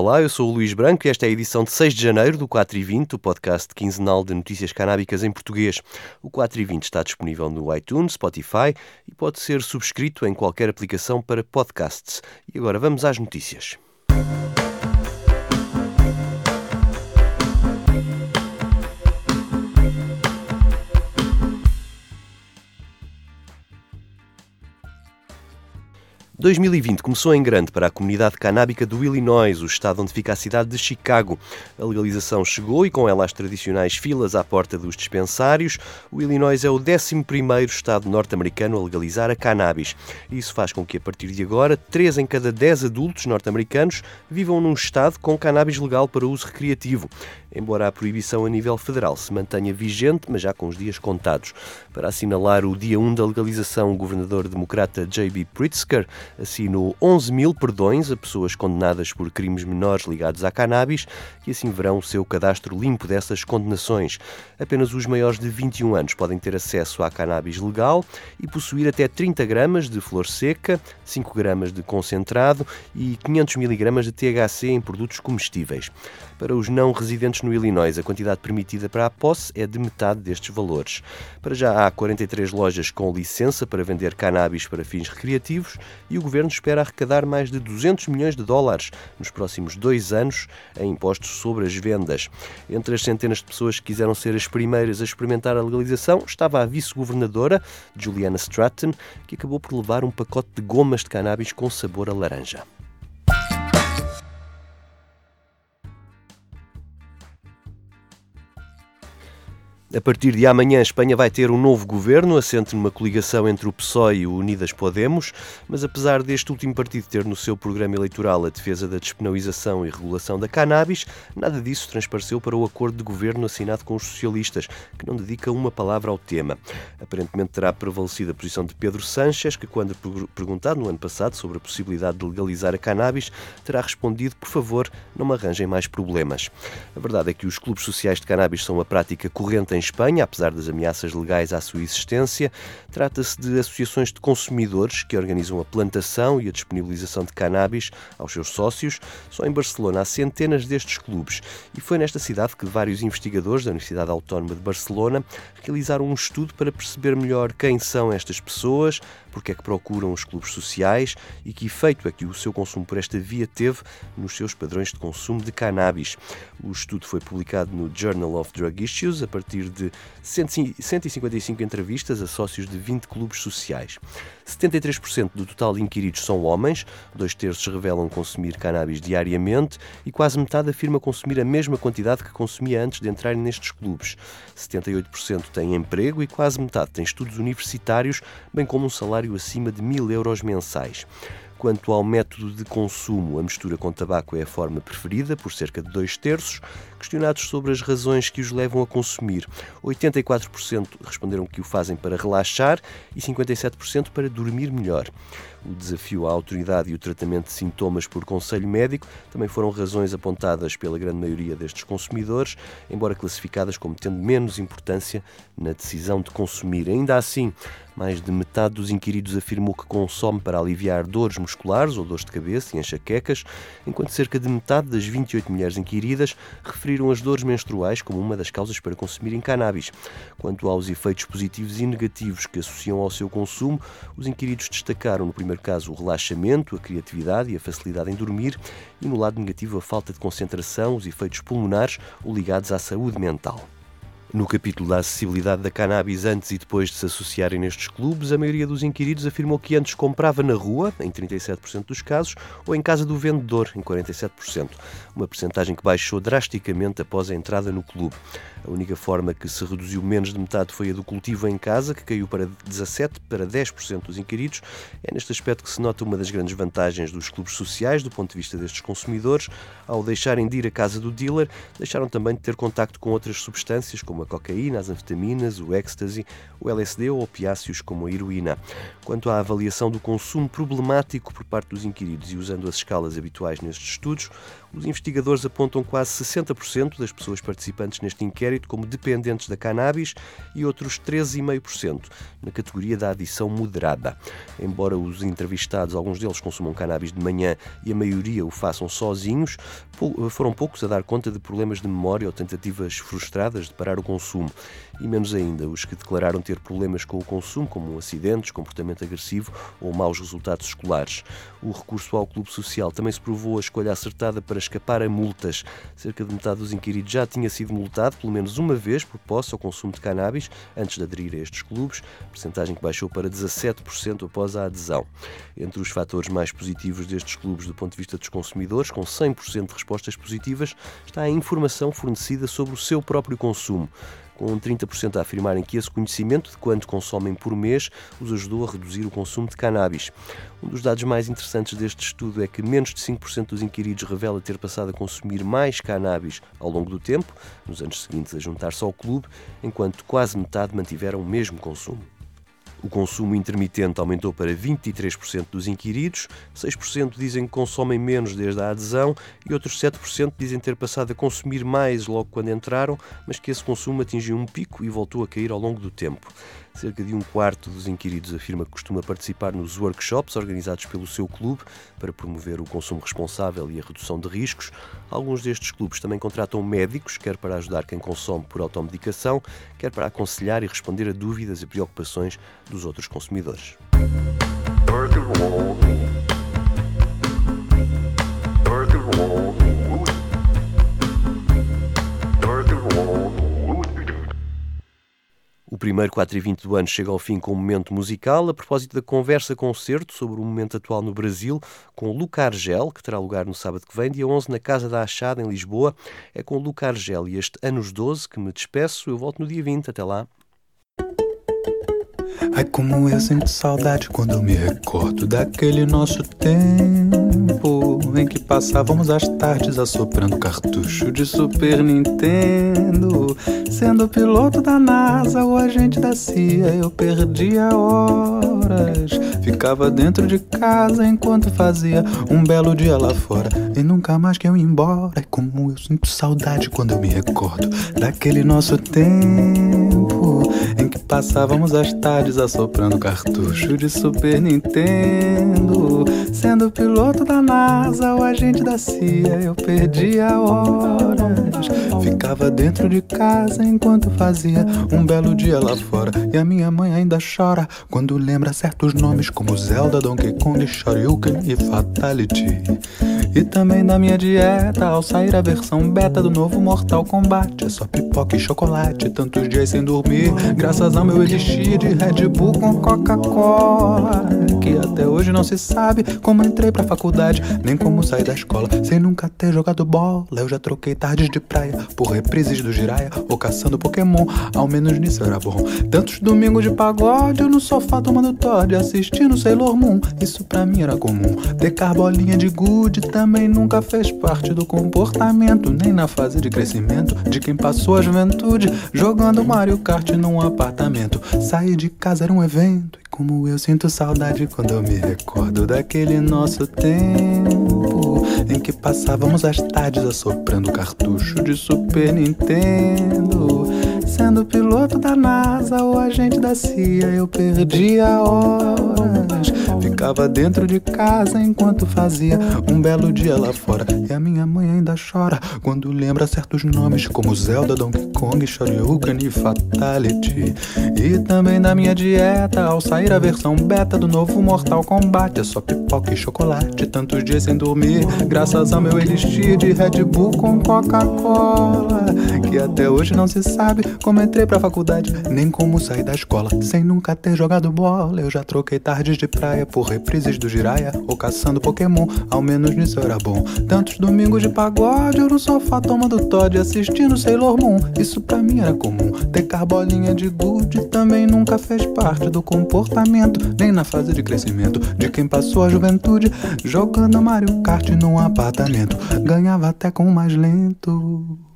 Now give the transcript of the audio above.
Olá, eu sou o Luís Branco e esta é a edição de 6 de janeiro do 4 e 20, o podcast quinzenal de notícias canábicas em português. O 4 e 20 está disponível no iTunes, Spotify e pode ser subscrito em qualquer aplicação para podcasts. E agora vamos às notícias. 2020 começou em grande para a comunidade canábica do Illinois, o estado onde fica a cidade de Chicago. A legalização chegou e com ela as tradicionais filas à porta dos dispensários. O Illinois é o 11 estado norte-americano a legalizar a cannabis. Isso faz com que, a partir de agora, 3 em cada 10 adultos norte-americanos vivam num estado com cannabis legal para uso recreativo embora a proibição a nível federal se mantenha vigente, mas já com os dias contados. Para assinalar o dia 1 da legalização, o governador democrata J.B. Pritzker assinou 11 mil perdões a pessoas condenadas por crimes menores ligados à cannabis e assim verão o seu cadastro limpo dessas condenações. Apenas os maiores de 21 anos podem ter acesso à cannabis legal e possuir até 30 gramas de flor seca, 5 gramas de concentrado e 500 miligramas de THC em produtos comestíveis. Para os não residentes no Illinois, a quantidade permitida para a posse é de metade destes valores. Para já há 43 lojas com licença para vender cannabis para fins recreativos e o governo espera arrecadar mais de 200 milhões de dólares nos próximos dois anos em impostos sobre as vendas. Entre as centenas de pessoas que quiseram ser as primeiras a experimentar a legalização estava a vice-governadora Juliana Stratton, que acabou por levar um pacote de gomas de cannabis com sabor a laranja. A partir de amanhã, a Espanha vai ter um novo governo, assente numa coligação entre o PSOE e o Unidas Podemos, mas apesar deste último partido ter no seu programa eleitoral a defesa da despenalização e regulação da cannabis, nada disso transpareceu para o acordo de governo assinado com os socialistas, que não dedica uma palavra ao tema. Aparentemente terá prevalecido a posição de Pedro Sánchez, que, quando perguntado no ano passado sobre a possibilidade de legalizar a cannabis, terá respondido: por favor, não me arranjem mais problemas. A verdade é que os clubes sociais de cannabis são uma prática corrente em Espanha, apesar das ameaças legais à sua existência. Trata-se de associações de consumidores que organizam a plantação e a disponibilização de cannabis aos seus sócios. Só em Barcelona há centenas destes clubes e foi nesta cidade que vários investigadores da Universidade Autónoma de Barcelona realizaram um estudo para perceber melhor quem são estas pessoas, porque é que procuram os clubes sociais e que efeito é que o seu consumo por esta via teve nos seus padrões de consumo de cannabis. O estudo foi publicado no Journal of Drug Issues a partir de 155 entrevistas a sócios de 20 clubes sociais. 73% do total inquiridos são homens, dois terços revelam consumir cannabis diariamente e quase metade afirma consumir a mesma quantidade que consumia antes de entrarem nestes clubes. 78% têm emprego e quase metade têm estudos universitários, bem como um salário acima de mil euros mensais. Quanto ao método de consumo, a mistura com tabaco é a forma preferida, por cerca de dois terços. Questionados sobre as razões que os levam a consumir, 84% responderam que o fazem para relaxar e 57% para dormir melhor. O desafio à autoridade e o tratamento de sintomas por conselho médico também foram razões apontadas pela grande maioria destes consumidores, embora classificadas como tendo menos importância na decisão de consumir. Ainda assim, mais de metade dos inquiridos afirmou que consome para aliviar dores musculares ou dores de cabeça e enxaquecas, enquanto cerca de metade das 28 mulheres inquiridas referiram as dores menstruais como uma das causas para consumirem cannabis. Quanto aos efeitos positivos e negativos que associam ao seu consumo, os inquiridos destacaram no primeiro caso, o relaxamento, a criatividade e a facilidade em dormir, e no lado negativo, a falta de concentração, os efeitos pulmonares ou ligados à saúde mental. No capítulo da acessibilidade da cannabis antes e depois de se associarem nestes clubes, a maioria dos inquiridos afirmou que antes comprava na rua, em 37% dos casos, ou em casa do vendedor, em 47%, uma percentagem que baixou drasticamente após a entrada no clube. A única forma que se reduziu menos de metade foi a do cultivo em casa, que caiu para 17% para 10% dos inquiridos. É neste aspecto que se nota uma das grandes vantagens dos clubes sociais do ponto de vista destes consumidores. Ao deixarem de ir à casa do dealer, deixaram também de ter contacto com outras substâncias, como a cocaína, as anfetaminas, o ecstasy, o LSD ou opiáceos como a heroína. Quanto à avaliação do consumo problemático por parte dos inquiridos e usando as escalas habituais nestes estudos, Os investigadores apontam quase 60% das pessoas participantes neste inquérito como dependentes da cannabis e outros 13,5% na categoria da adição moderada. Embora os entrevistados, alguns deles consumam cannabis de manhã e a maioria o façam sozinhos, foram poucos a dar conta de problemas de memória ou tentativas frustradas de parar o consumo. E menos ainda os que declararam ter problemas com o consumo, como acidentes, comportamento agressivo ou maus resultados escolares. O recurso ao clube social também se provou a escolha acertada para escapar a multas. Cerca de metade dos inquiridos já tinha sido multado pelo menos uma vez por posse ou consumo de cannabis antes de aderir a estes clubes, percentagem que baixou para 17% após a adesão. Entre os fatores mais positivos destes clubes do ponto de vista dos consumidores, com 100% de respostas positivas, está a informação fornecida sobre o seu próprio consumo com 30% a afirmarem que esse conhecimento de quanto consomem por mês os ajudou a reduzir o consumo de cannabis. Um dos dados mais interessantes deste estudo é que menos de 5% dos inquiridos revela ter passado a consumir mais cannabis ao longo do tempo, nos anos seguintes a juntar-se ao clube, enquanto quase metade mantiveram o mesmo consumo. O consumo intermitente aumentou para 23% dos inquiridos, 6% dizem que consomem menos desde a adesão e outros 7% dizem ter passado a consumir mais logo quando entraram, mas que esse consumo atingiu um pico e voltou a cair ao longo do tempo. Cerca de um quarto dos inquiridos afirma que costuma participar nos workshops organizados pelo seu clube para promover o consumo responsável e a redução de riscos. Alguns destes clubes também contratam médicos, quer para ajudar quem consome por automedicação, quer para aconselhar e responder a dúvidas e preocupações dos outros consumidores. Primeiro 4 e 20 do ano chega ao fim com um momento musical, a propósito da conversa-concerto sobre o momento atual no Brasil, com Luca Argel, que terá lugar no sábado que vem, dia 11, na Casa da Achada, em Lisboa. É com Luca Argel e este Anos 12 que me despeço. Eu volto no dia 20. Até lá. Ai, como eu sinto saudade quando eu me recordo daquele nosso tempo em que passávamos as tardes assoprando cartucho de Super Nintendo. Sendo piloto da NASA ou agente da CIA, eu perdia horas. Ficava dentro de casa enquanto fazia um belo dia lá fora. E nunca mais que eu ir embora. Ai, como eu sinto saudade quando eu me recordo daquele nosso tempo em que passávamos as tardes assoprando cartucho de Super Nintendo. Sendo piloto da NASA ou agente da CIA, eu perdia horas. Ficava dentro de casa enquanto fazia um belo dia lá fora. E a minha mãe ainda chora quando lembra certos nomes como Zelda, Donkey Kong, Shoryuken e Fatality. E também da minha dieta ao sair a versão beta do novo Mortal Kombat. É só pipoca e chocolate, tantos dias sem dormir. Graças ao meu elixir de Red Bull com Coca-Cola. Que até hoje não se sabe como entrei pra faculdade, nem como sair da escola. Sem nunca ter jogado bola, eu já troquei tardes de praia por reprises do Jiraya ou caçando Pokémon. Ao menos nisso era bom. Tantos domingos de pagode, no sofá tomando Todd, assistindo Sailor Moon. Isso pra mim era comum. Ter carbolinha de good também nunca fez parte do comportamento, nem na fase de crescimento de quem passou a juventude jogando Mario Kart num apartamento. Sair de casa era um evento, e como eu sinto saudade quando eu me recordo daquele nosso tempo em que passávamos as tardes assoprando cartucho de Super Nintendo. Sendo piloto da NASA ou agente da CIA, eu perdia horas. Ficava dentro de casa enquanto fazia um belo dia lá fora. E a minha mãe ainda chora quando lembra certos nomes, como Zelda, Donkey Kong, Shoryuken e Fatality. E também da minha dieta, ao sair a versão beta do novo Mortal Kombat. É só pipoca e chocolate, tantos dias sem dormir. Graças ao meu elixir de Red Bull com Coca-Cola. Que até hoje não se sabe como entrei pra faculdade, nem como sair da escola. Sem nunca ter jogado bola, eu já troquei tardes de praia por reprises do Jiraya ou caçando Pokémon. Ao menos nisso era bom. Tantos domingos de pagode, eu no sofá tomando Todd assistindo Sailor Moon. Isso pra mim era comum. Ter carbolinha de good também nunca fez parte do comportamento, nem na fase de crescimento de quem passou a juventude jogando Mario Kart num apartamento. Ganhava até com o mais lento.